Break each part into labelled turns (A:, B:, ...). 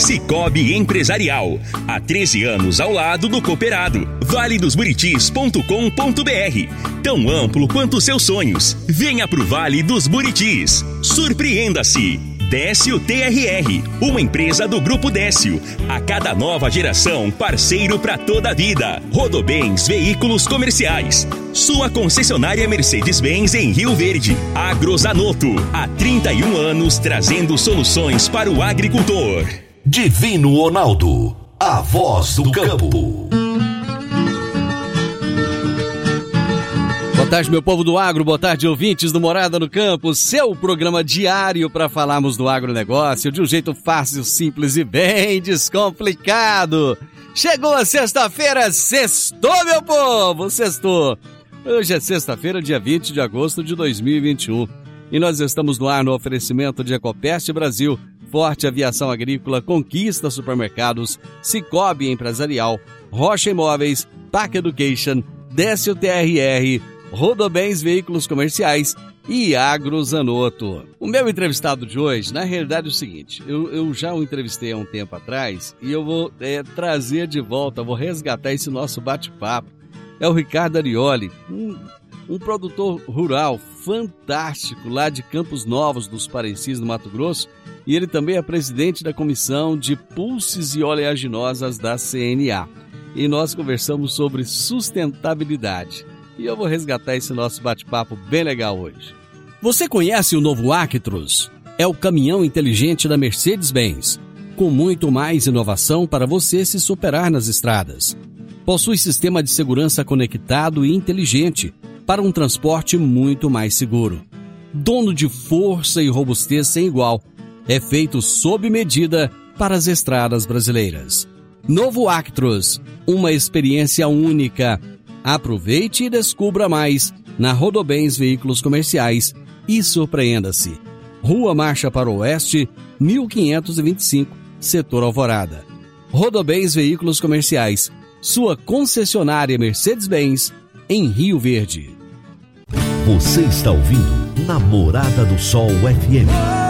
A: Cicobi Empresarial. Há 13 anos ao lado do cooperado. valedosburitis.com.br. Tão amplo quanto seus sonhos. Venha pro Vale dos Buritis. Surpreenda-se. Décio TRR, uma empresa do Grupo Décio. A cada nova geração, parceiro para toda a vida. Rodobens Veículos Comerciais. Sua concessionária Mercedes-Benz em Rio Verde. Agrozanoto, há 31 anos trazendo soluções para o agricultor.
B: Divino Ronaldo, a voz do campo.
C: Boa tarde, meu povo do agro, boa tarde, ouvintes do Morada no Campo, seu programa diário para falarmos do agronegócio de um jeito fácil, simples e bem descomplicado. Chegou a sexta-feira, sextou, meu povo, sextou. Hoje é sexta-feira, dia 20 de agosto de 2021 e nós estamos no ar no oferecimento de Ecopest Brasil, Forte Aviação Agrícola, Conquista Supermercados, Cicobi Empresarial, Rocha Imóveis, Pac Education, Décio TRR, Rodobens Veículos Comerciais e Agrozanoto. O meu entrevistado de hoje, na realidade, é o seguinte: eu, eu já o entrevistei há um tempo atrás e eu vou é, trazer de volta, vou resgatar esse nosso bate-papo. É o Ricardo Arioli, um, um produtor rural fantástico lá de Campos Novos, dos Parecis, no Mato Grosso, e ele também é presidente da comissão de pulses e oleaginosas da CNA. E nós conversamos sobre sustentabilidade. E eu vou resgatar esse nosso bate-papo bem legal hoje. Você conhece o novo Actros? É o caminhão inteligente da Mercedes-Benz, com muito mais inovação para você se superar nas estradas. Possui sistema de segurança conectado e inteligente para um transporte muito mais seguro. Dono de força e robustez sem igual, é feito sob medida para as estradas brasileiras. Novo Actros, uma experiência única. Aproveite e descubra mais na Rodobens Veículos Comerciais e surpreenda-se. Rua Marcha para o Oeste, 1525, Setor Alvorada. Rodobens Veículos Comerciais, sua concessionária Mercedes-Benz, em Rio Verde.
B: Você está ouvindo Namorada do Sol FM.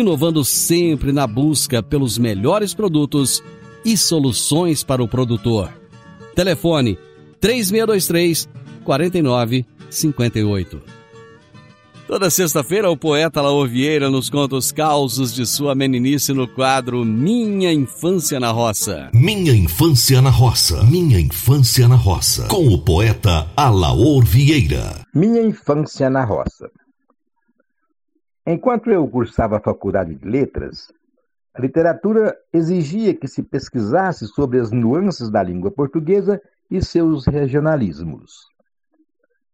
C: inovando sempre na busca pelos melhores produtos e soluções para o produtor. Telefone 3623 4958. Toda sexta-feira, o poeta Laor Vieira nos conta os causos de sua meninice no quadro Minha Infância na Roça.
B: Minha Infância na Roça. Minha Infância na Roça. Com o poeta Alaor Vieira.
D: Minha Infância na Roça. Enquanto eu cursava a faculdade de letras, a literatura exigia que se pesquisasse sobre as nuances da língua portuguesa e seus regionalismos.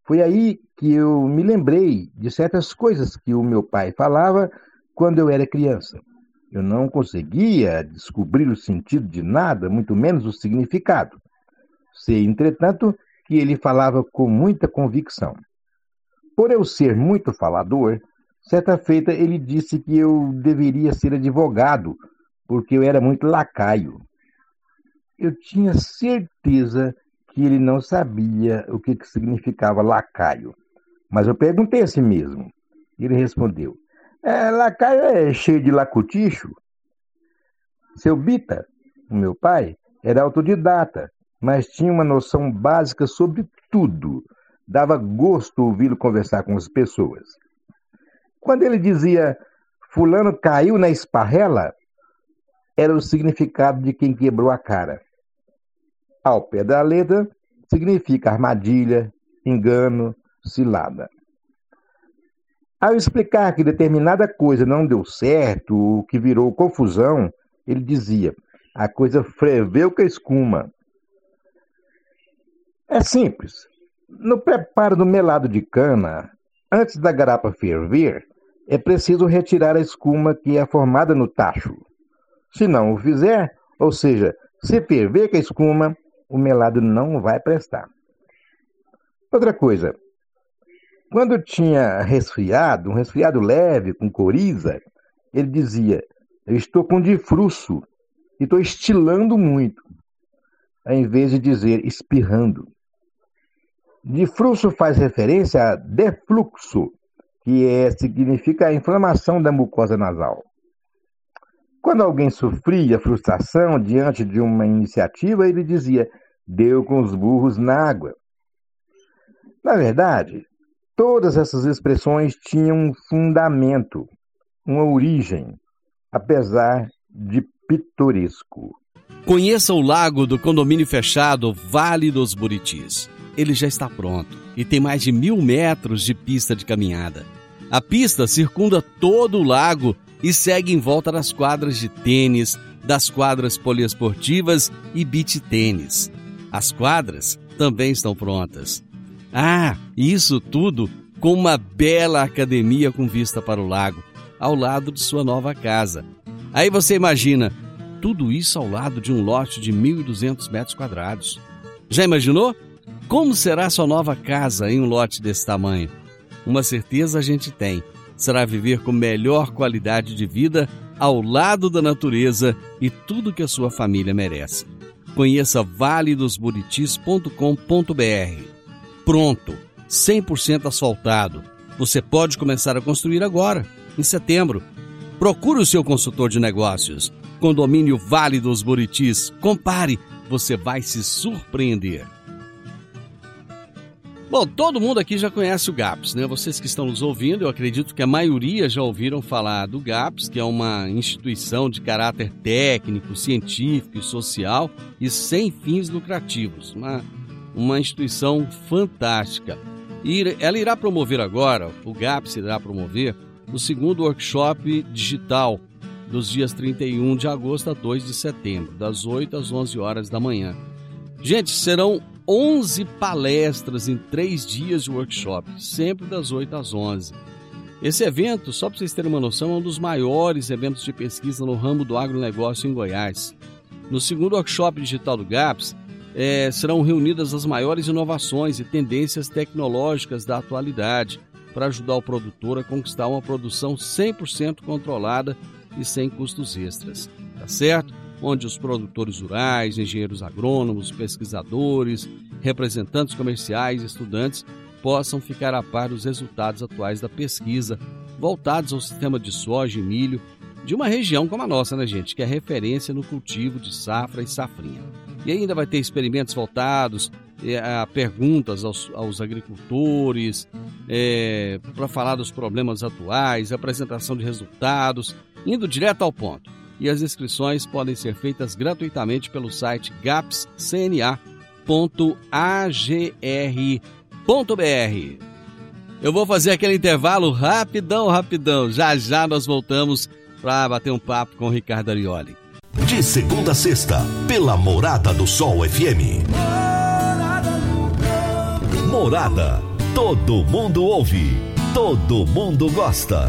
D: Foi aí que eu me lembrei de certas coisas que o meu pai falava quando eu era criança. Eu não conseguia descobrir o sentido de nada, muito menos o significado. Sei, entretanto, que ele falava com muita convicção. Por eu ser muito falador, certa feita ele disse que eu deveria ser advogado, porque eu era muito lacaio. Eu tinha certeza que ele não sabia o que, que significava lacaio. Mas eu perguntei a si mesmo. Ele respondeu: é, lacaio é cheio de lacuticho. Seu Bita, o meu pai, era autodidata, mas tinha uma noção básica sobre tudo. Dava gosto ouvi-lo conversar com as pessoas. Quando ele dizia Fulano caiu na esparrela, era o significado de quem quebrou a cara. Ao pé da letra, significa armadilha, engano, cilada. Ao explicar que determinada coisa não deu certo, o que virou confusão, ele dizia: a coisa freveu com a escuma. É simples. No preparo do melado de cana, antes da garapa ferver, é preciso retirar a escuma que é formada no tacho. Se não o fizer, ou seja, se ferver com a escuma, o melado não vai prestar. Outra coisa, quando tinha resfriado, um resfriado leve, com coriza, ele dizia: Eu estou com difruço e estou estilando muito, em vez de dizer espirrando. Difruço faz referência a defluxo, que é, significa a inflamação da mucosa nasal. Quando alguém sofria frustração diante de uma iniciativa, ele dizia: Deu com os burros na água. Na verdade, todas essas expressões tinham um fundamento, uma origem, apesar de pitoresco.
C: Conheça o lago do condomínio fechado Vale dos Buritis. Ele já está pronto e tem mais de mil metros de pista de caminhada. A pista circunda todo o lago e segue em volta das quadras de tênis, das quadras poliesportivas e beach tênis. As quadras também estão prontas. Ah, isso tudo com uma bela academia com vista para o lago, ao lado de sua nova casa. Aí você imagina, tudo isso ao lado de um lote de 1.200 metros quadrados. Já imaginou? Como será sua nova casa em um lote desse tamanho? Uma certeza a gente tem: será viver com melhor qualidade de vida ao lado da natureza e tudo que a sua família merece. Conheça valedosburitis.com.br. Pronto, 100% asfaltado. Você pode começar a construir agora, em setembro. Procure o seu consultor de negócios. Condomínio Vale dos Buritis. Compare, você vai se surpreender. Bom, todo mundo aqui já conhece o GAPS, né? Vocês que estão nos ouvindo, eu acredito que a maioria já ouviram falar do GAPS, que é uma instituição de caráter técnico, científico e social e sem fins lucrativos. Uma, uma instituição fantástica. E ela irá promover agora, o GAPS irá promover, o segundo workshop digital dos dias 31 de agosto a 2 de setembro, das 8 às 11 horas da manhã. Gente, serão 11 palestras em três dias de workshop, sempre das 8 às 11. Esse evento, só para vocês terem uma noção, é um dos maiores eventos de pesquisa no ramo do agronegócio em Goiás. No segundo workshop digital do GAPS, é, serão reunidas as maiores inovações e tendências tecnológicas da atualidade para ajudar o produtor a conquistar uma produção 100% controlada e sem custos extras. Tá certo? Onde os produtores rurais, engenheiros agrônomos, pesquisadores, representantes comerciais e estudantes possam ficar a par dos resultados atuais da pesquisa voltados ao sistema de soja e milho de uma região como a nossa, né, gente, que é referência no cultivo de safra e safrinha. E ainda vai ter experimentos voltados é, a perguntas aos, aos agricultores, é, para falar dos problemas atuais, apresentação de resultados, indo direto ao ponto e as inscrições podem ser feitas gratuitamente pelo site gapscna.agr.br. Eu vou fazer aquele intervalo rapidão, rapidão. Já já nós voltamos para bater um papo com o Ricardo Arioli.
B: De segunda a sexta, pela Morada do Sol FM. Morada. Todo mundo ouve. Todo mundo gosta.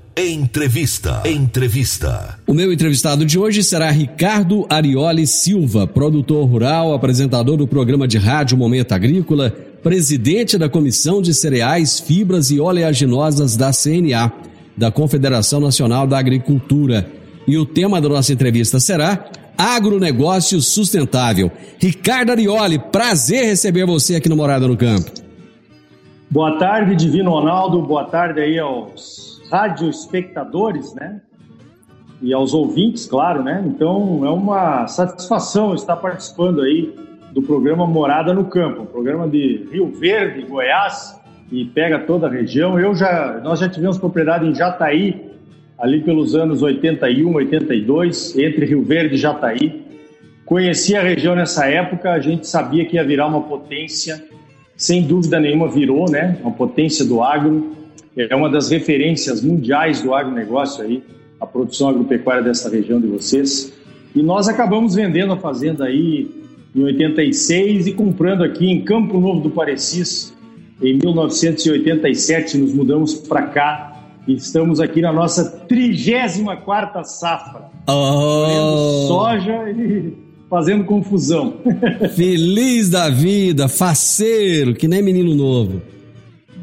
B: Entrevista. Entrevista.
C: O meu entrevistado de hoje será Ricardo Arioli Silva, produtor rural, apresentador do programa de rádio Momento Agrícola, presidente da Comissão de Cereais, Fibras e Oleaginosas da CNA, da Confederação Nacional da Agricultura. E o tema da nossa entrevista será agronegócio sustentável. Ricardo Arioli, prazer receber você aqui no Morada no Campo.
E: Boa tarde, Divino Ronaldo. Boa tarde aí aos radioespectadores, né? E aos ouvintes, claro, né? Então é uma satisfação estar participando aí do programa Morada no Campo, um programa de Rio Verde, Goiás, e pega toda a região. Eu já, nós já tivemos propriedade em Jataí, ali pelos anos 81, 82, entre Rio Verde e Jataí. Conheci a região nessa época, a gente sabia que ia virar uma potência, sem dúvida nenhuma virou, né? Uma potência do agro, é uma das referências mundiais do agronegócio aí, a produção agropecuária dessa região de vocês. E nós acabamos vendendo a fazenda aí em 86 e comprando aqui em Campo Novo do Parecis em 1987, nos mudamos para cá Estamos aqui na nossa 34 safra.
C: Oh.
E: soja e fazendo confusão.
C: Feliz da vida, faceiro, que nem menino novo.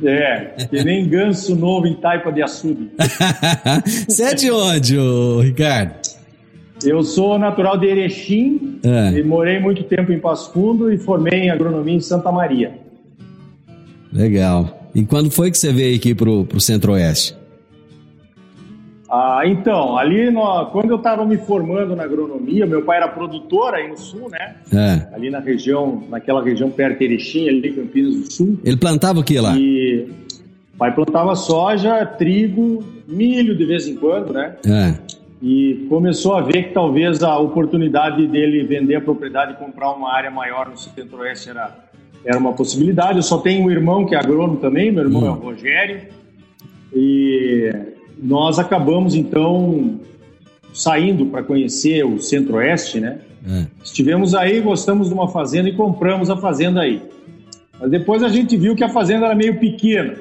E: É, que nem ganso novo em taipa de açude.
C: Você é de onde, Ricardo?
E: Eu sou natural de Erechim é. e morei muito tempo em Passo Fundo e formei em agronomia em Santa Maria.
C: Legal. E quando foi que você veio aqui pro, pro Centro-Oeste?
E: Ah, então, ali no, quando eu estava me formando na agronomia, meu pai era produtor aí no sul, né? É. Ali na região, naquela região perto de Erechim, ali Campinas do Sul.
C: Ele plantava o que lá?
E: E pai plantava soja, trigo, milho de vez em quando, né? É. E começou a ver que talvez a oportunidade dele vender a propriedade e comprar uma área maior no centro-oeste era, era uma possibilidade. Eu só tenho um irmão que é agrônomo também, meu irmão hum. é o Rogério. E nós acabamos então saindo para conhecer o Centro-Oeste, né? É. Estivemos aí, gostamos de uma fazenda e compramos a fazenda aí. Mas depois a gente viu que a fazenda era meio pequena.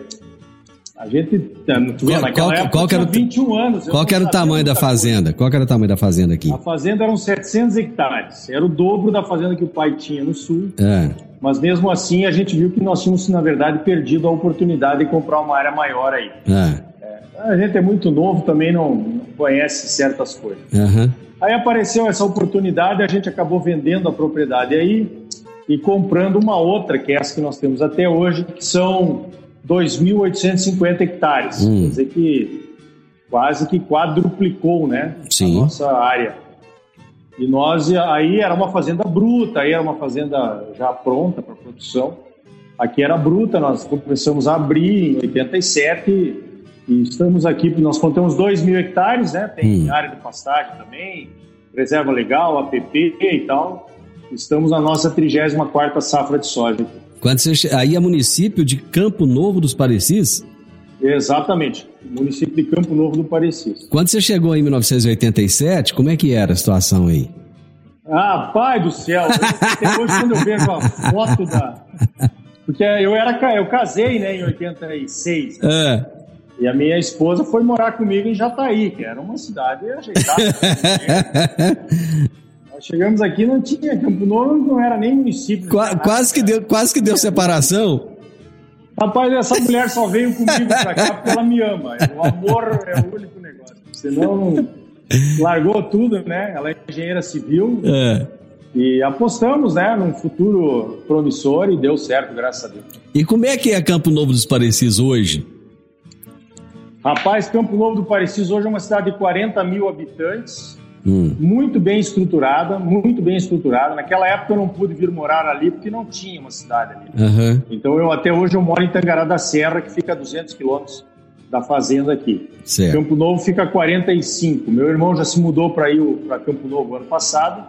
E: A gente, tá,
C: qual, naquela qual, época, qual era, 21 anos. Qual era o tamanho da fazenda? Coisa. Qual era o tamanho da fazenda aqui?
E: A fazenda eram 700 hectares. Era o dobro da fazenda que o pai tinha no sul. É. Mas mesmo assim, a gente viu que nós tínhamos, na verdade, perdido a oportunidade de comprar uma área maior aí. É. A gente é muito novo, também não, não conhece certas coisas. Uhum. Aí apareceu essa oportunidade, a gente acabou vendendo a propriedade aí e comprando uma outra, que é essa que nós temos até hoje, que são 2.850 hectares. Hum. Quer dizer que quase que quadruplicou né, Sim. a nossa área. E nós, aí era uma fazenda bruta, aí era uma fazenda já pronta para produção. Aqui era bruta, nós começamos a abrir em 87 e estamos aqui, nós contamos 2 mil hectares, né? Tem hum. área de pastagem também, reserva legal, APP e tal. Estamos na nossa 34 safra de soja.
C: Quando você, aí é município de Campo Novo dos Parecis?
E: Exatamente, município de Campo Novo do Parecis.
C: Quando você chegou em 1987, como é que era a situação aí?
E: Ah, pai do céu! Hoje quando eu vejo a foto da... Porque eu era eu casei, né, em 86. É. E a minha esposa foi morar comigo em Jataí, que era uma cidade ajeitada. Nós chegamos aqui não tinha Campo Novo, não era nem município.
C: Qua, quase, que deu, quase que deu separação.
E: Rapaz, essa mulher só veio comigo pra cá porque ela me ama. O amor é o único negócio. Senão, largou tudo, né? Ela é engenheira civil. É. E apostamos, né, num futuro promissor e deu certo, graças a Deus.
C: E como é que é Campo Novo dos Parecis hoje?
E: Rapaz, Campo Novo do Parecis hoje é uma cidade de 40 mil habitantes, hum. muito bem estruturada, muito bem estruturada. Naquela época eu não pude vir morar ali porque não tinha uma cidade ali. Uhum. Então eu até hoje eu moro em Tangará da Serra, que fica a 200 quilômetros da fazenda aqui. Certo. Campo Novo fica a 45. Meu irmão já se mudou para ir para Campo Novo ano passado.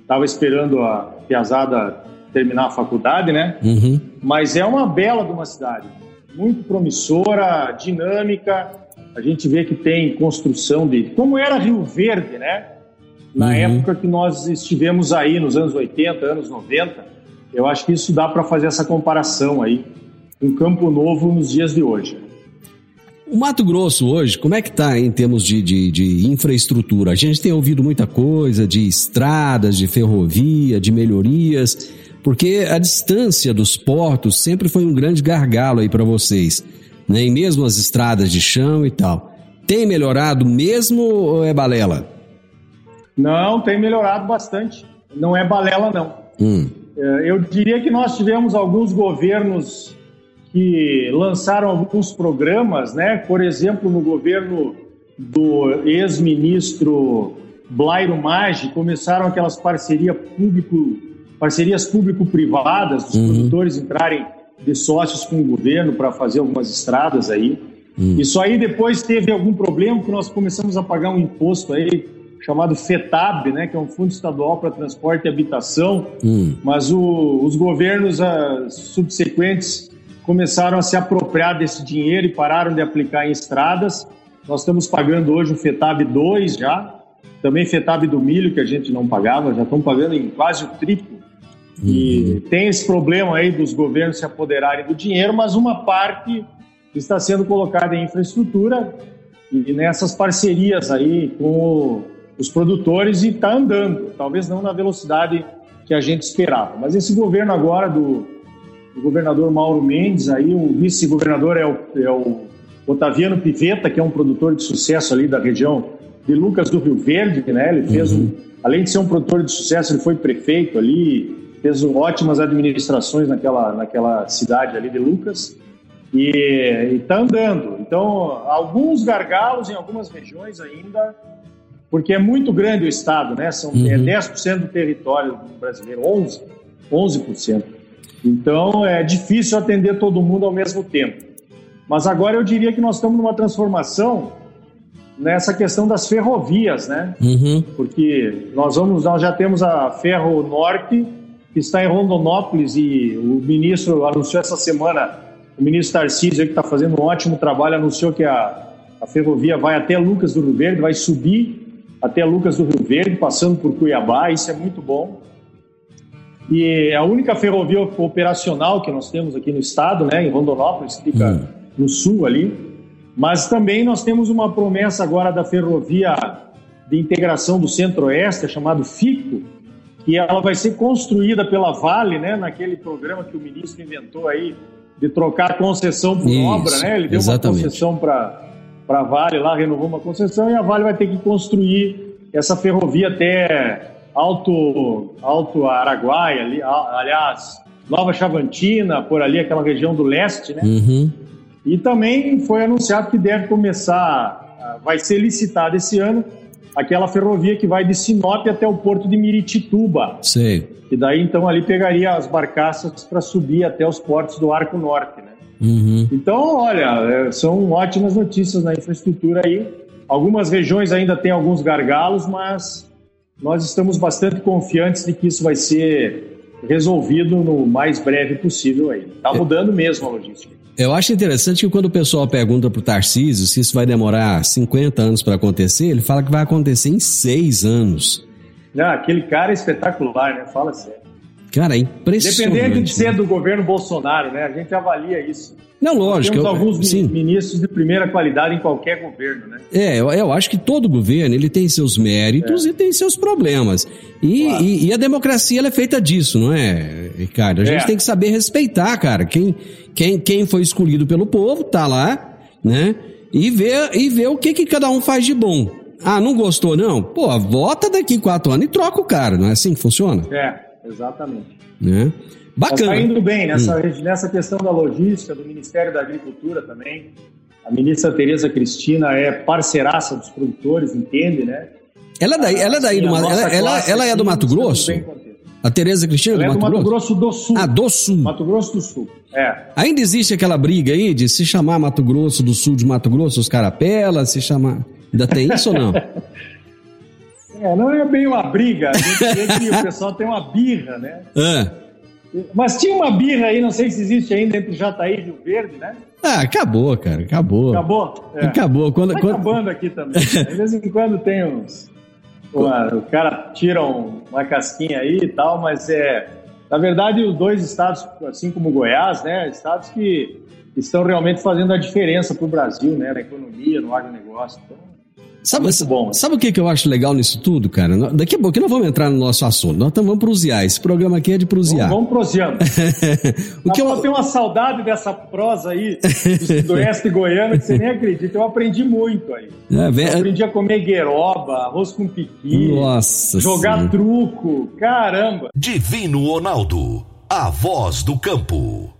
E: Estava esperando a Piazada terminar a faculdade, né? Uhum. Mas é uma bela de uma cidade muito promissora, dinâmica. A gente vê que tem construção de. Como era Rio Verde, né? Na uhum. época que nós estivemos aí, nos anos 80, anos 90, eu acho que isso dá para fazer essa comparação aí com Campo Novo nos dias de hoje.
C: O Mato Grosso hoje, como é que está em termos de, de, de, infraestrutura? A gente tem ouvido muita coisa de estradas, de ferrovia, de melhorias. Porque a distância dos portos sempre foi um grande gargalo aí para vocês, né? E mesmo as estradas de chão e tal. Tem melhorado mesmo ou é balela?
E: Não, tem melhorado bastante. Não é balela, não. Hum. É, eu diria que nós tivemos alguns governos que lançaram alguns programas, né? Por exemplo, no governo do ex-ministro Blairo Maggi, começaram aquelas parceria público, parcerias público-privadas, os uhum. produtores entrarem de sócios com o governo para fazer algumas estradas aí. Uhum. Isso aí depois teve algum problema que nós começamos a pagar um imposto aí chamado FETAB, né, que é um fundo estadual para transporte e habitação, uhum. mas o, os governos uh, subsequentes começaram a se apropriar desse dinheiro e pararam de aplicar em estradas. Nós estamos pagando hoje o FETAB 2 já, também FETAB do milho, que a gente não pagava, já estão pagando em quase o triplo. Uhum. E tem esse problema aí dos governos se apoderarem do dinheiro, mas uma parte está sendo colocada em infraestrutura e nessas parcerias aí com os produtores e está andando, talvez não na velocidade que a gente esperava. Mas esse governo agora do, do governador Mauro Mendes, aí o vice-governador é o, é o Otaviano Pivetta, que é um produtor de sucesso ali da região de Lucas do Rio Verde, né? Ele fez, uhum. um, além de ser um produtor de sucesso, ele foi prefeito ali, fez ótimas administrações naquela, naquela cidade ali de Lucas e está andando. Então, alguns gargalos em algumas regiões ainda, porque é muito grande o estado, né? São é uhum. é 10% do território brasileiro, 11, 11%. Então, é difícil atender todo mundo ao mesmo tempo. Mas agora eu diria que nós estamos numa transformação nessa questão das ferrovias, né? Uhum. Porque nós vamos, nós já temos a Ferro Norte está em Rondonópolis e o ministro anunciou essa semana, o ministro Tarcísio que está fazendo um ótimo trabalho, anunciou que a, a ferrovia vai até Lucas do Rio Verde, vai subir até Lucas do Rio Verde, passando por Cuiabá, isso é muito bom. E a única ferrovia operacional que nós temos aqui no estado, né, em Rondonópolis, que fica uhum. no sul ali, mas também nós temos uma promessa agora da ferrovia de integração do Centro-Oeste, chamado FICO, que ela vai ser construída pela Vale, né, naquele programa que o ministro inventou aí de trocar concessão por Isso, obra, né? Ele deu exatamente. uma concessão para para a Vale lá, renovou uma concessão e a Vale vai ter que construir essa ferrovia até Alto Alto Araguaia, ali, aliás, Nova Chavantina, por ali aquela região do leste, né? Uhum. E também foi anunciado que deve começar, vai ser licitada esse ano aquela ferrovia que vai de Sinop até o porto de Miritituba.
C: Sei.
E: E daí então ali pegaria as barcaças para subir até os portos do Arco Norte, né? Uhum. Então, olha, é, são ótimas notícias na infraestrutura aí. Algumas regiões ainda têm alguns gargalos, mas nós estamos bastante confiantes de que isso vai ser resolvido no mais breve possível aí. Está é. mudando mesmo a logística.
C: Eu acho interessante que quando o pessoal pergunta pro Tarcísio se isso vai demorar 50 anos para acontecer, ele fala que vai acontecer em seis anos.
E: Não, aquele cara é espetacular, né? Fala sério.
C: Cara, é impressionante.
E: Dependendo de ser do governo Bolsonaro, né? A gente avalia isso.
C: Não, lógico.
E: Temos eu, alguns sim. ministros de primeira qualidade em qualquer governo, né?
C: É, eu, eu acho que todo governo ele tem seus méritos é. e tem seus problemas. E, claro. e, e, a democracia é feita disso, não é, Ricardo? A gente é. tem que saber respeitar, cara. Quem, quem, quem foi escolhido pelo povo tá lá, né? E ver, e ver o que, que cada um faz de bom. Ah, não gostou, não? Pô, vota daqui quatro anos e troca o cara, não é assim que funciona?
E: É, exatamente.
C: Né? Bacana.
E: Está indo bem nessa, hum. nessa questão da logística, do Ministério da Agricultura também. A ministra Tereza Cristina é parceiraça dos produtores, entende, né?
C: Ela é daí, ela é daí do, ela, ela, ela, é do Mato Grosso? A Tereza Cristina ela
E: é do, Mato, Mato Grosso? Grosso? do Sul.
C: Ah, do Sul.
E: Mato Grosso do Sul. É.
C: Ainda existe aquela briga aí de se chamar Mato Grosso do Sul de Mato Grosso, os carapelas, se chamar. Ainda tem isso ou não?
E: É, não é bem uma briga. A gente vê que o pessoal tem uma birra, né? É. Mas tinha uma birra aí, não sei se existe ainda entre Jataí e Rio Verde, né?
C: Ah, acabou, cara, acabou.
E: Acabou?
C: É. Acabou. Quando,
E: tá
C: quando...
E: acabando aqui também. de vez em quando tem uns... Uma, o cara tira uma casquinha aí e tal, mas é... Na verdade, os dois estados, assim como Goiás, né? Estados que estão realmente fazendo a diferença para o Brasil, né? Na economia, no agronegócio. Então,
C: Sabe, muito bom. Sabe o que, que eu acho legal nisso tudo, cara? Daqui a pouco nós vamos entrar no nosso assunto. Nós vamos prusiar. Esse programa aqui é de prusiar.
E: Vamos, vamos proseando. o que eu... tenho uma saudade dessa prosa aí do sudoeste goiano que você nem acredita. Eu aprendi muito aí. É, vem... Eu aprendi a comer gueroba, arroz com piqui.
C: Nossa
E: Jogar senhora. truco. Caramba.
B: Divino Ronaldo, a voz do campo.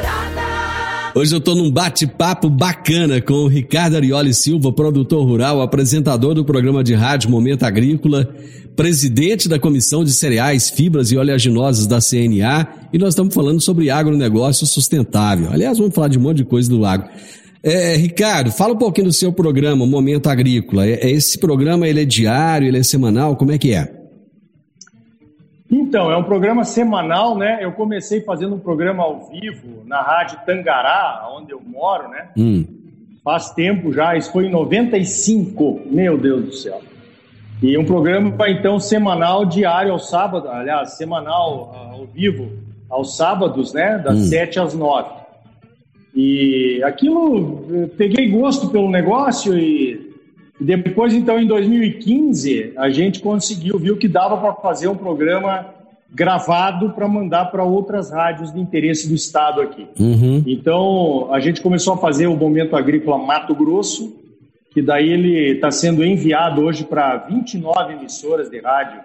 C: Hoje eu estou num bate-papo bacana com o Ricardo Arioli Silva, produtor rural, apresentador do programa de rádio Momento Agrícola, presidente da Comissão de Cereais, Fibras e Oleaginosas da CNA, e nós estamos falando sobre agronegócio sustentável. Aliás, vamos falar de um monte de coisa do agro. É, Ricardo, fala um pouquinho do seu programa, Momento Agrícola. É, esse programa ele é diário, ele é semanal, como é que é?
E: Então, é um programa semanal, né? Eu comecei fazendo um programa ao vivo na Rádio Tangará, onde eu moro, né? Hum. Faz tempo já, isso foi em 95, meu Deus do céu. E um programa, então, semanal, diário ao sábado, aliás, semanal ah, ao vivo, aos sábados, né? Das hum. 7 às 9. E aquilo, peguei gosto pelo negócio e depois, então, em 2015, a gente conseguiu, viu que dava para fazer um programa gravado para mandar para outras rádios de interesse do estado aqui. Uhum. Então, a gente começou a fazer o Momento Agrícola Mato Grosso, que daí ele está sendo enviado hoje para 29 emissoras de rádio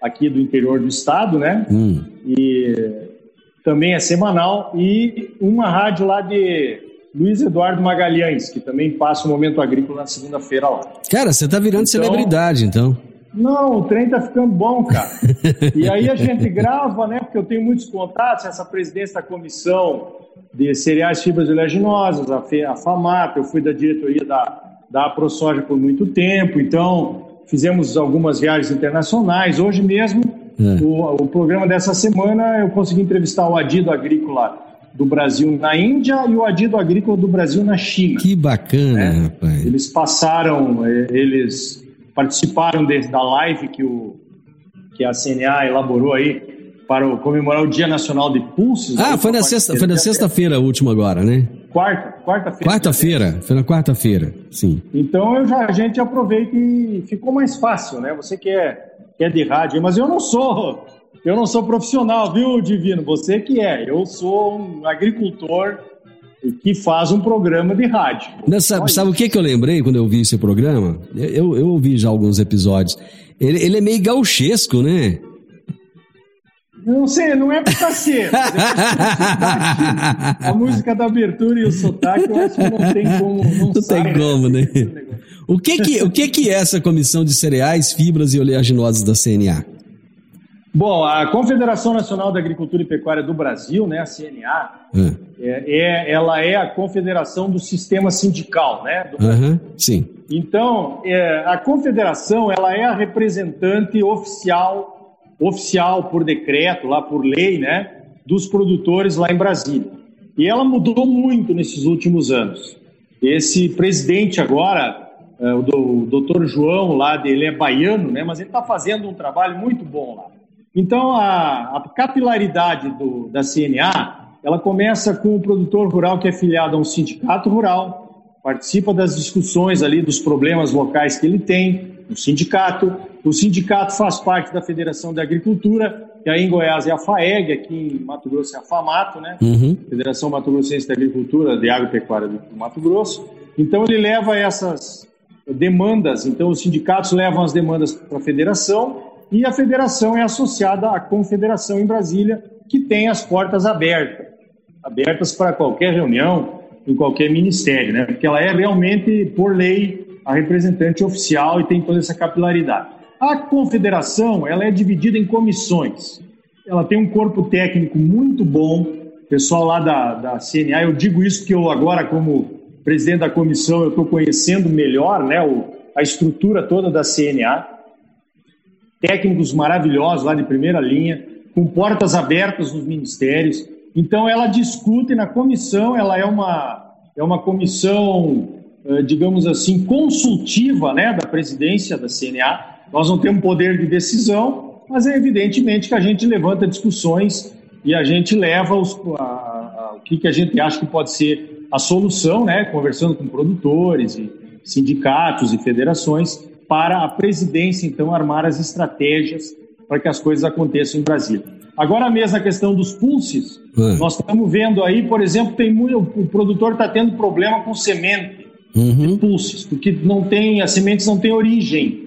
E: aqui do interior do estado, né? Uhum. E também é semanal e uma rádio lá de Luiz Eduardo Magalhães, que também passa o Momento Agrícola na segunda-feira lá.
C: Cara, você tá virando então, celebridade, então.
E: Não, o trem tá ficando bom, cara. e aí a gente grava, né? Porque eu tenho muitos contatos, essa presidência da comissão de cereais fibras oleaginosas, a, a FAMAP, eu fui da diretoria da, da ProSoja por muito tempo, então fizemos algumas viagens internacionais. Hoje mesmo, é. o, o programa dessa semana, eu consegui entrevistar o Adido Agrícola do Brasil na Índia e o adido agrícola do Brasil na China.
C: Que bacana, né? rapaz.
E: Eles passaram, eh, eles participaram de, da live que, o, que a CNA elaborou aí para o, comemorar o Dia Nacional de Pulsos.
C: Ah, foi na, sexta, foi na sexta-feira a última agora, né?
E: Quarta, quarta-feira.
C: Quarta-feira, foi na quarta-feira, sim.
E: Então eu já, a gente aproveita e ficou mais fácil, né? Você que é, que é de rádio, mas eu não sou eu não sou profissional, viu, Divino? Você que é. Eu sou um agricultor que faz um programa de rádio.
C: sabe, sabe o que, que eu lembrei quando eu vi esse programa? Eu, eu ouvi já alguns episódios. Ele, ele é meio gauchesco, né?
E: Não sei, não é pra ser. a música da abertura e o sotaque, eu acho que não tem como. Não, não
C: sai, tem como, né? O que que, o que que é essa comissão de cereais, fibras e oleaginosas da CNA?
E: Bom, a Confederação Nacional da Agricultura e Pecuária do Brasil, né, a CNA, hum. é, é, ela é a confederação do sistema sindical, né?
C: Uhum, sim.
E: Então, é, a confederação, ela é a representante oficial, oficial por decreto, lá por lei, né, dos produtores lá em Brasília. E ela mudou muito nesses últimos anos. Esse presidente agora, é, o, do, o doutor João lá, ele é baiano, né, mas ele está fazendo um trabalho muito bom lá. Então, a, a capilaridade do, da CNA, ela começa com o produtor rural que é filiado a um sindicato rural, participa das discussões ali dos problemas locais que ele tem no sindicato. O sindicato faz parte da Federação da Agricultura, que aí em Goiás é a FAEG, aqui em Mato Grosso é a FAMATO, né? Uhum. Federação Mato Grossense da Agricultura, de Agropecuária do Mato Grosso. Então ele leva essas demandas, então os sindicatos levam as demandas para a federação e a federação é associada à confederação em Brasília, que tem as portas abertas abertas para qualquer reunião, em qualquer ministério, né? porque ela é realmente, por lei, a representante oficial e tem toda essa capilaridade. A confederação ela é dividida em comissões. Ela tem um corpo técnico muito bom, pessoal lá da, da CNA, eu digo isso porque eu agora, como presidente da comissão, eu estou conhecendo melhor né, o, a estrutura toda da CNA. Técnicos maravilhosos lá de primeira linha, com portas abertas nos ministérios. Então, ela discute na comissão, ela é uma, é uma comissão, eh, digamos assim, consultiva né, da presidência da CNA. Nós não temos poder de decisão, mas é evidentemente que a gente levanta discussões e a gente leva os, a, a, o que, que a gente acha que pode ser a solução, né, conversando com produtores e sindicatos e federações, para a presidência, então, armar as estratégias para que as coisas aconteçam em Brasília. Agora mesmo a questão dos pulses, é. nós estamos vendo aí, por exemplo, tem muito, o produtor está tendo problema com semente uhum. de pulses, porque não tem, as sementes não têm origem.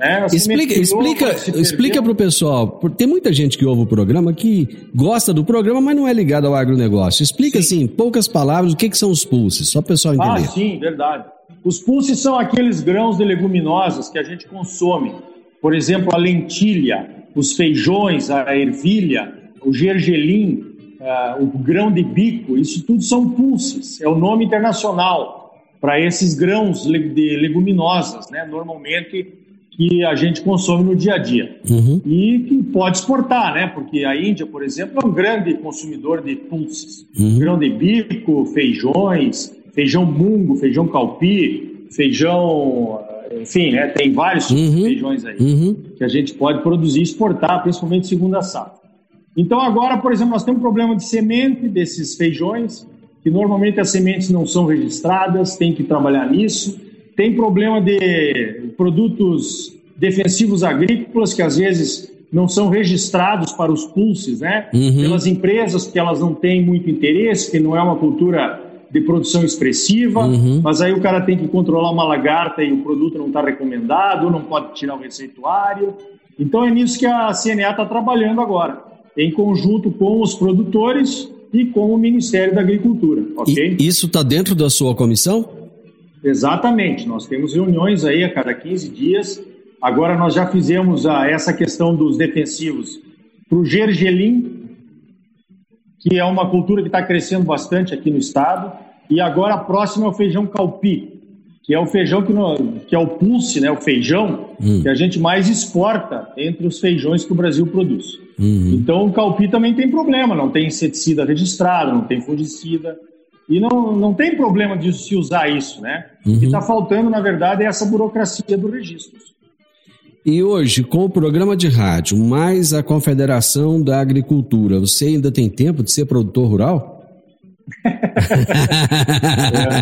C: Né? Explica, explica, explica para o pessoal. Tem muita gente que ouve o programa que gosta do programa, mas não é ligado ao agronegócio. Explica sim. assim, em poucas palavras, o que, que são os pulses, só para o pessoal entender.
E: Ah, sim, verdade. Os pulses são aqueles grãos de leguminosas que a gente consome. Por exemplo, a lentilha, os feijões, a ervilha, o gergelim, uh, o grão de bico, isso tudo são pulses, é o nome internacional para esses grãos de leguminosas, né? normalmente que a gente consome no dia a dia. Uhum. E que pode exportar, né? porque a Índia, por exemplo, é um grande consumidor de pulses. Uhum. Grão de bico, feijões, feijão mungo, feijão calpi, feijão enfim, né, tem vários uhum, feijões aí uhum. que a gente pode produzir e exportar, principalmente segunda safra. Então agora, por exemplo, nós temos um problema de semente desses feijões, que normalmente as sementes não são registradas, tem que trabalhar nisso. Tem problema de produtos defensivos agrícolas, que às vezes não são registrados para os pulses, né? Uhum. Pelas empresas, porque elas não têm muito interesse, que não é uma cultura de produção expressiva, uhum. mas aí o cara tem que controlar uma lagarta e o produto não está recomendado, não pode tirar o receituário. Então é nisso que a CNA está trabalhando agora, em conjunto com os produtores e com o Ministério da Agricultura, ok?
C: E isso está dentro da sua comissão?
E: Exatamente, nós temos reuniões aí a cada 15 dias. Agora nós já fizemos a, essa questão dos defensivos para o gergelim, que é uma cultura que está crescendo bastante aqui no estado. E agora a próxima é o feijão calpi, que é o feijão que, no, que é o pulse, né, o feijão hum. que a gente mais exporta entre os feijões que o Brasil produz. Uhum. Então o calpi também tem problema, não tem inseticida registrado, não tem fungicida. E não, não tem problema de se usar isso, né? Uhum. O que está faltando, na verdade, é essa burocracia do registro.
C: E hoje, com o programa de rádio, mais a Confederação da Agricultura, você ainda tem tempo de ser produtor rural?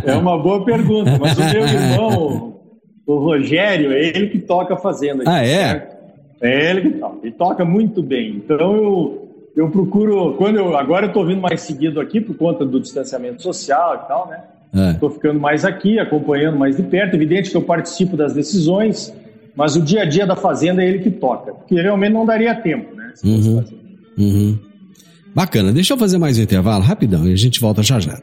E: é, é, uma boa pergunta, mas o meu irmão, o Rogério, é ele que toca fazenda.
C: Ah, é? Certo?
E: É ele que toca. Ele toca muito bem. Então eu, eu procuro. quando eu Agora eu estou vindo mais seguido aqui por conta do distanciamento social e tal, né? Estou é. ficando mais aqui, acompanhando mais de perto. Evidente que eu participo das decisões mas o dia a dia da fazenda é ele que toca, porque realmente não daria tempo, né?
C: Uhum. Uhum. Bacana, deixa eu fazer mais um intervalo rapidão e a gente volta já já.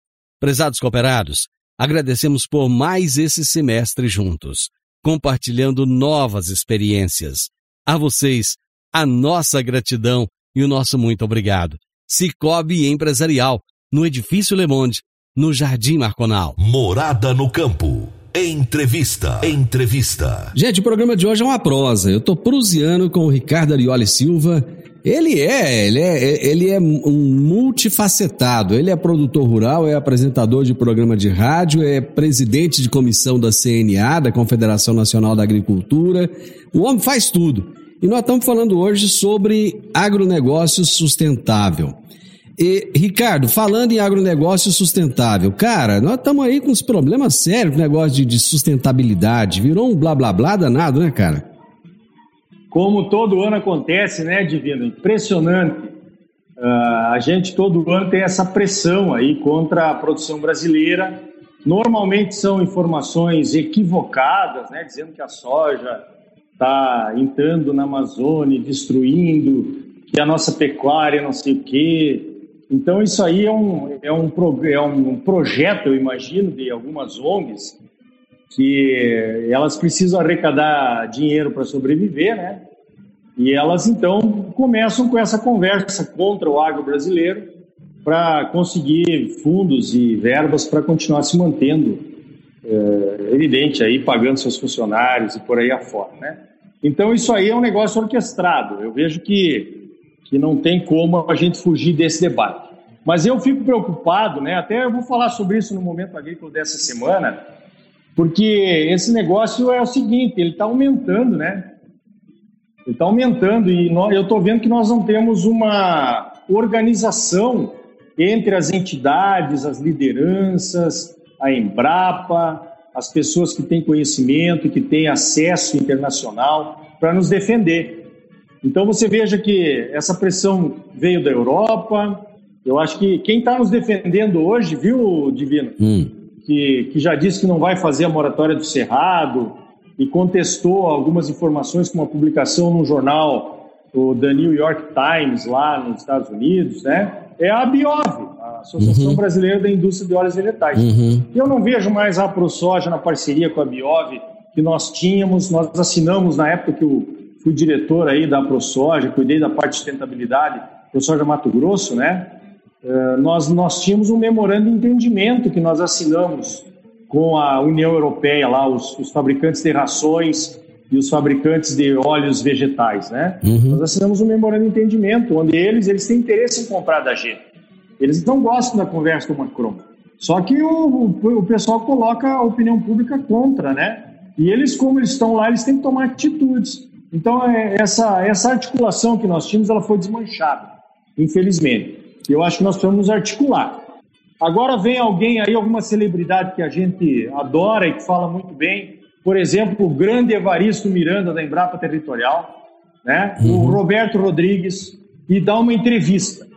C: Prezados cooperados, agradecemos por mais esse semestre juntos, compartilhando novas experiências. A vocês, a nossa gratidão e o nosso muito obrigado. Cicobi Empresarial, no Edifício Le Monde, no Jardim Marconal.
B: Morada no Campo. Entrevista. Entrevista.
C: Gente, o programa de hoje é uma prosa. Eu tô prusiano com o Ricardo Arioli Silva. Ele é, ele é, ele é um multifacetado. Ele é produtor rural, é apresentador de programa de rádio, é presidente de comissão da CNA, da Confederação Nacional da Agricultura. O homem faz tudo. E nós estamos falando hoje sobre agronegócio sustentável. E, Ricardo, falando em agronegócio sustentável, cara, nós estamos aí com uns problemas sérios com o negócio de, de, sustentabilidade. Virou um blá blá blá danado, né, cara?
E: Como todo ano acontece, né, Divino? Impressionante. Uh, a gente todo ano tem essa pressão aí contra a produção brasileira. Normalmente são informações equivocadas, né, dizendo que a soja está entrando na Amazônia, destruindo, que a nossa pecuária não sei o quê. Então, isso aí é um, é um, é um projeto, eu imagino, de algumas ONGs, que elas precisam arrecadar dinheiro para sobreviver, né? E elas, então, começam com essa conversa contra o agro brasileiro para conseguir fundos e verbas para continuar se mantendo, é, evidente, aí, pagando seus funcionários e por aí afora, né? Então, isso aí é um negócio orquestrado. Eu vejo que que não tem como a gente fugir desse debate. Mas eu fico preocupado, né? Até eu vou falar sobre isso no momento agrícola dessa semana, porque esse negócio é o seguinte, ele está aumentando, né? Ele está aumentando e nós, eu estou vendo que nós não temos uma organização entre as entidades, as lideranças, a Embrapa, as pessoas que têm conhecimento, que têm acesso internacional para nos defender. Então você veja que essa pressão veio da Europa. Eu acho que quem está nos defendendo hoje, viu, Divino, hum. Que, que já disse que não vai fazer a moratória do Cerrado e contestou algumas informações com uma publicação num jornal, o The New York Times, lá nos Estados Unidos, né? É a Biov, a Associação uhum. Brasileira da Indústria de Óleos Vegetais. Uhum. Eu não vejo mais a ProSoja na parceria com a Biov que nós tínhamos, nós assinamos na época que o fui diretor aí da ProSoja, cuidei da parte de sustentabilidade, ProSoja Mato Grosso, né? Uh, nós, nós tínhamos um memorando de entendimento que nós assinamos com a União Europeia, lá, os, os fabricantes de rações e os fabricantes de óleos vegetais, né? Uhum. Nós assinamos um memorando de entendimento, onde eles, eles têm interesse em comprar da gente. Eles não gostam da conversa do Macron. Só que o, o, o pessoal coloca a opinião pública contra, né? E eles, como eles estão lá, eles têm que tomar atitudes. Então, é, essa, essa articulação que nós tínhamos, ela foi desmanchada, infelizmente. Eu acho que nós precisamos articular. Agora vem alguém aí, alguma celebridade que a gente adora e que fala muito bem, por exemplo, o grande Evaristo Miranda da Embrapa Territorial, né? Uhum. o Roberto Rodrigues, e dá uma entrevista.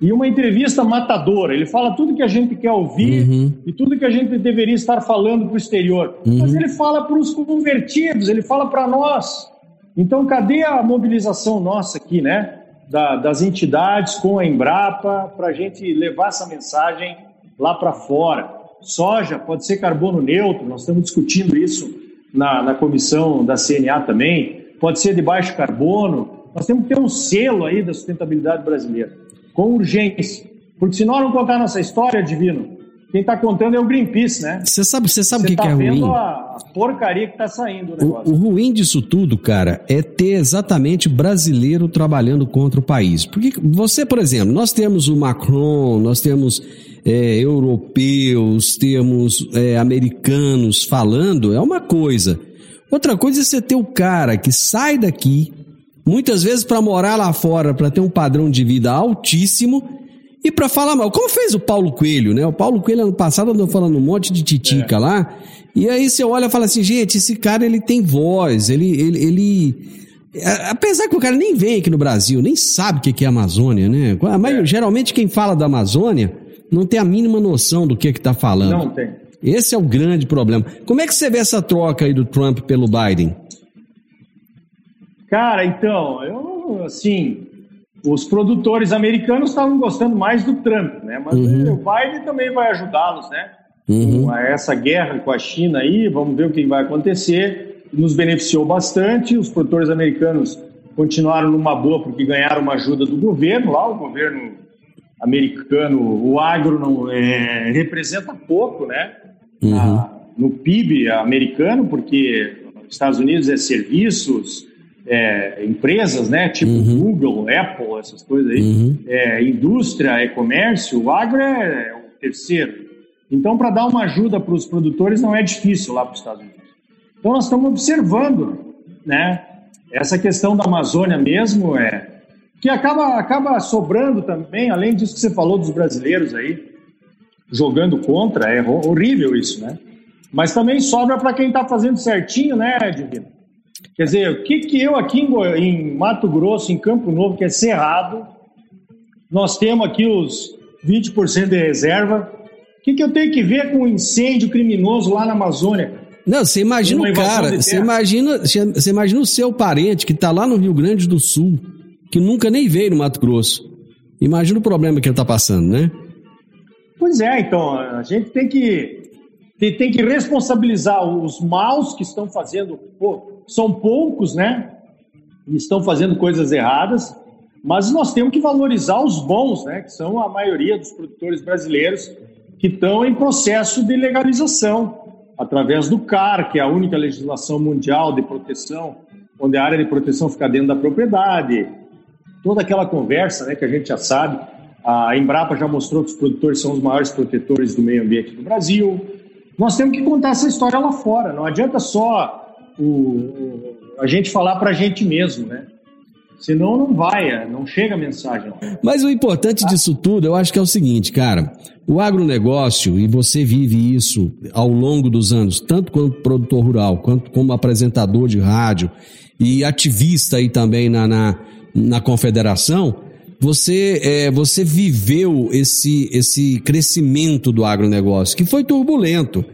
E: E uma entrevista matadora. Ele fala tudo que a gente quer ouvir uhum. e tudo que a gente deveria estar falando para o exterior. Uhum. Mas ele fala para os convertidos, ele fala para nós. Então, cadê a mobilização nossa aqui, né? Da, das entidades com a Embrapa para a gente levar essa mensagem lá para fora. Soja pode ser carbono neutro, nós estamos discutindo isso na, na comissão da CNA também. Pode ser de baixo carbono. Nós temos que ter um selo aí da sustentabilidade brasileira, com urgência. Porque se nós não contar nossa história, Divino, quem está contando é o Greenpeace, né?
C: Você sabe, você sabe o que, tá que é ruim?
E: A porcaria que está saindo
C: o, o, o ruim disso tudo, cara, é ter exatamente brasileiro trabalhando contra o país. Porque você, por exemplo, nós temos o Macron, nós temos é, europeus, temos é, americanos falando, é uma coisa. Outra coisa é você ter o cara que sai daqui, muitas vezes para morar lá fora, para ter um padrão de vida altíssimo e para falar mal, como fez o Paulo Coelho, né? O Paulo Coelho ano passado andou falando um monte de titica é. lá. E aí você olha e fala assim, gente, esse cara ele tem voz, ele, ele, ele... Apesar que o cara nem vem aqui no Brasil, nem sabe o que é Amazônia, né? Mas é. geralmente quem fala da Amazônia não tem a mínima noção do que que tá falando.
E: Não tem.
C: Esse é o grande problema. Como é que você vê essa troca aí do Trump pelo Biden?
E: Cara, então, eu, assim, os produtores americanos estavam gostando mais do Trump, né? Mas uhum. o Biden também vai ajudá-los, né? Uhum. Com essa guerra com a China aí, vamos ver o que vai acontecer. Nos beneficiou bastante, os produtores americanos continuaram numa boa porque ganharam uma ajuda do governo lá, o governo americano, o agro não é, representa pouco, né? Uhum. A, no PIB americano, porque Estados Unidos é serviços, é, empresas, né, tipo uhum. Google, Apple, essas coisas aí, uhum. é, indústria, é comércio, o agro é, é o terceiro. Então, para dar uma ajuda para os produtores não é difícil lá para os Estados Unidos. Então, nós estamos observando, né, essa questão da Amazônia mesmo é que acaba, acaba sobrando também, além disso que você falou dos brasileiros aí, jogando contra, é horrível isso, né? Mas também sobra para quem está fazendo certinho, né, Divino? Quer dizer, o que, que eu aqui em, em Mato Grosso, em Campo Novo, que é cerrado, nós temos aqui os 20% de reserva. O que, que eu tenho que ver com um incêndio criminoso lá na Amazônia?
C: Não, você imagina o cara, você imagina, você imagina o seu parente que está lá no Rio Grande do Sul, que nunca nem veio no Mato Grosso. Imagina o problema que ele está passando, né?
E: Pois é, então, a gente tem que, tem que responsabilizar os maus que estão fazendo, pô, são poucos, né? E estão fazendo coisas erradas, mas nós temos que valorizar os bons, né? Que são a maioria dos produtores brasileiros que estão em processo de legalização através do CAR, que é a única legislação mundial de proteção, onde a área de proteção fica dentro da propriedade. Toda aquela conversa, né, que a gente já sabe. A Embrapa já mostrou que os produtores são os maiores protetores do meio ambiente do Brasil. Nós temos que contar essa história lá fora. Não adianta só o, a gente falar para a gente mesmo, né? Senão não vai, é, não chega a mensagem.
C: Mas o importante disso tudo, eu acho que é o seguinte, cara. O agronegócio, e você vive isso ao longo dos anos, tanto como produtor rural, quanto como apresentador de rádio e ativista aí também na, na, na confederação, você, é, você viveu esse, esse crescimento do agronegócio, que foi turbulento.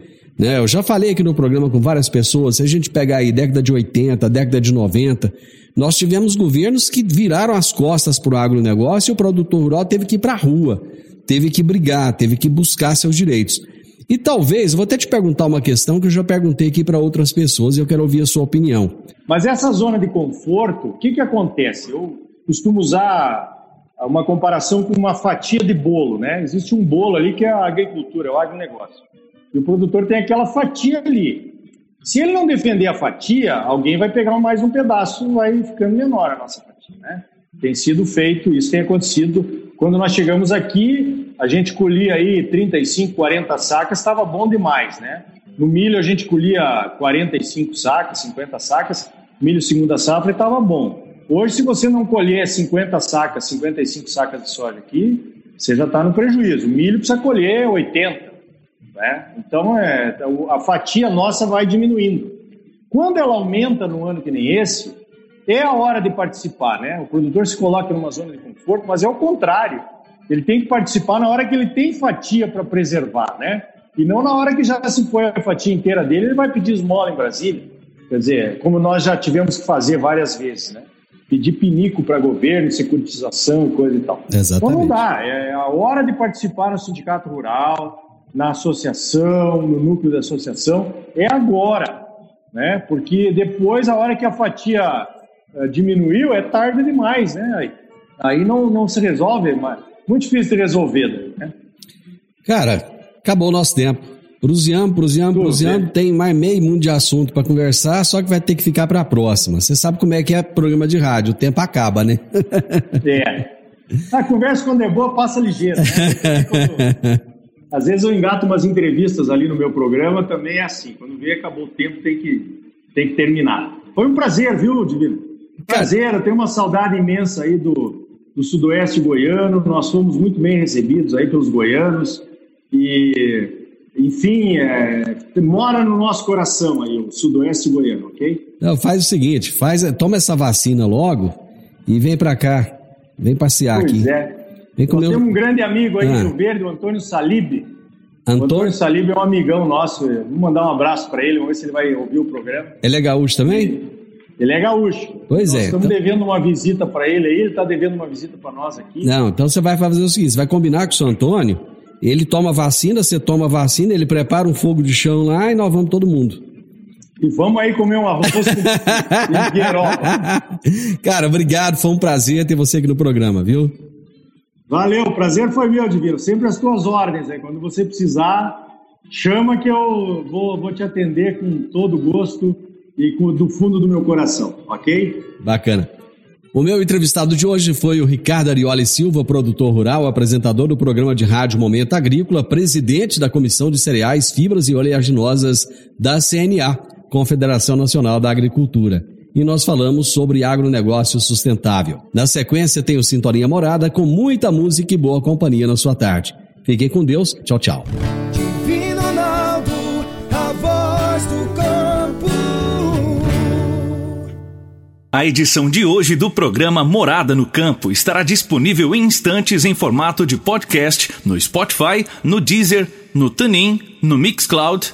C: Né? Eu já falei aqui no programa com várias pessoas, se a gente pegar aí década de 80, década de 90, nós tivemos governos que viraram as costas para o agronegócio e o produtor rural teve que ir para a rua, teve que brigar, teve que buscar seus direitos. E talvez, vou até te perguntar uma questão que eu já perguntei aqui para outras pessoas e eu quero ouvir a sua opinião.
E: Mas essa zona de conforto, o que, que acontece? Eu costumo usar uma comparação com uma fatia de bolo, né? Existe um bolo ali que é a agricultura, é o agronegócio. E o produtor tem aquela fatia ali. Se ele não defender a fatia, alguém vai pegar mais um pedaço e vai ficando menor a nossa fatia, né? Tem sido feito, isso tem acontecido. Quando nós chegamos aqui, a gente colhia aí 35, 40 sacas, estava bom demais, né? No milho a gente colhia 45 sacas, 50 sacas, milho segunda safra estava bom. Hoje, se você não colher 50 sacas, 55 sacas de soja aqui, você já está no prejuízo. Milho precisa colher 80. Né? Então, é, a fatia nossa vai diminuindo. Quando ela aumenta no ano que nem esse, é a hora de participar. Né? O produtor se coloca numa zona de conforto, mas é o contrário. Ele tem que participar na hora que ele tem fatia para preservar, né? E não na hora que já se põe a fatia inteira dele, ele vai pedir esmola em Brasília. Quer dizer, como nós já tivemos que fazer várias vezes, né? Pedir pinico para governo, securitização coisa e tal.
C: Exatamente.
E: Então não dá. É a hora de participar no sindicato rural, na associação, no núcleo da associação, é agora, né? Porque depois, a hora que a fatia uh, diminuiu, é tarde demais, né? Aí, aí não, não se resolve, mas muito difícil de resolver, né?
C: Cara, acabou o nosso tempo. Prusiano, Prusiano, Prusiano, tem mais meio mundo de assunto para conversar, só que vai ter que ficar para a próxima. Você sabe como é que é programa de rádio, o tempo acaba, né?
E: é. A conversa quando é boa passa ligeiro, né? Às vezes eu engato umas entrevistas ali no meu programa, também é assim. Quando vê, acabou o tempo, tem que, tem que terminar. Foi um prazer, viu, Divino? Prazer, eu tenho uma saudade imensa aí do, do sudoeste goiano. Nós fomos muito bem recebidos aí pelos goianos. E, enfim, é, mora no nosso coração aí, o sudoeste goiano, ok?
C: Não, faz o seguinte, faz, toma essa vacina logo e vem para cá. Vem passear
E: pois
C: aqui.
E: É. Vem Nós temos um grande amigo aí ah. no Verde, o Antônio Salib. Antônio? O Antônio Salib é um amigão nosso. Vamos mandar um abraço para ele, vamos ver se ele vai ouvir o programa.
C: Ele é gaúcho também?
E: Ele é gaúcho.
C: Pois
E: nós
C: é.
E: Estamos então... devendo uma visita para ele aí, ele está devendo uma visita para nós aqui.
C: Não, então você vai fazer o seguinte: você vai combinar com o seu Antônio, ele toma vacina, você toma vacina, ele prepara um fogo de chão lá e nós vamos todo mundo.
E: E vamos aí comer um arroz com
C: Cara, obrigado, foi um prazer ter você aqui no programa, viu?
E: Valeu, prazer foi meu, Divino. Sempre as tuas ordens aí. Quando você precisar, chama que eu vou, vou te atender com todo gosto e com, do fundo do meu coração, ok?
C: Bacana. O meu entrevistado de hoje foi o Ricardo Arioli Silva, produtor rural, apresentador do programa de rádio Momento Agrícola, presidente da Comissão de Cereais, Fibras e Oleaginosas da CNA, Confederação Nacional da Agricultura. E nós falamos sobre agronegócio sustentável. Na sequência tem o Sintonia Morada com muita música e boa companhia na sua tarde. Fiquem com Deus. Tchau, tchau.
F: Divino Ronaldo, a voz do campo.
A: A edição de hoje do programa Morada no Campo estará disponível em instantes em formato de podcast no Spotify, no Deezer, no TuneIn, no Mixcloud,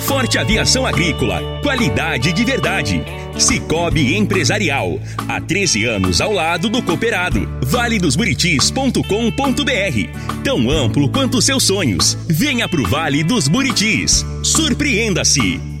A: Forte Aviação Agrícola. Qualidade de verdade. Cicobi Empresarial. Há 13 anos ao lado do cooperado. valedosburitis.com.br. Tão amplo quanto seus sonhos. Venha pro Vale dos Buritis. Surpreenda-se.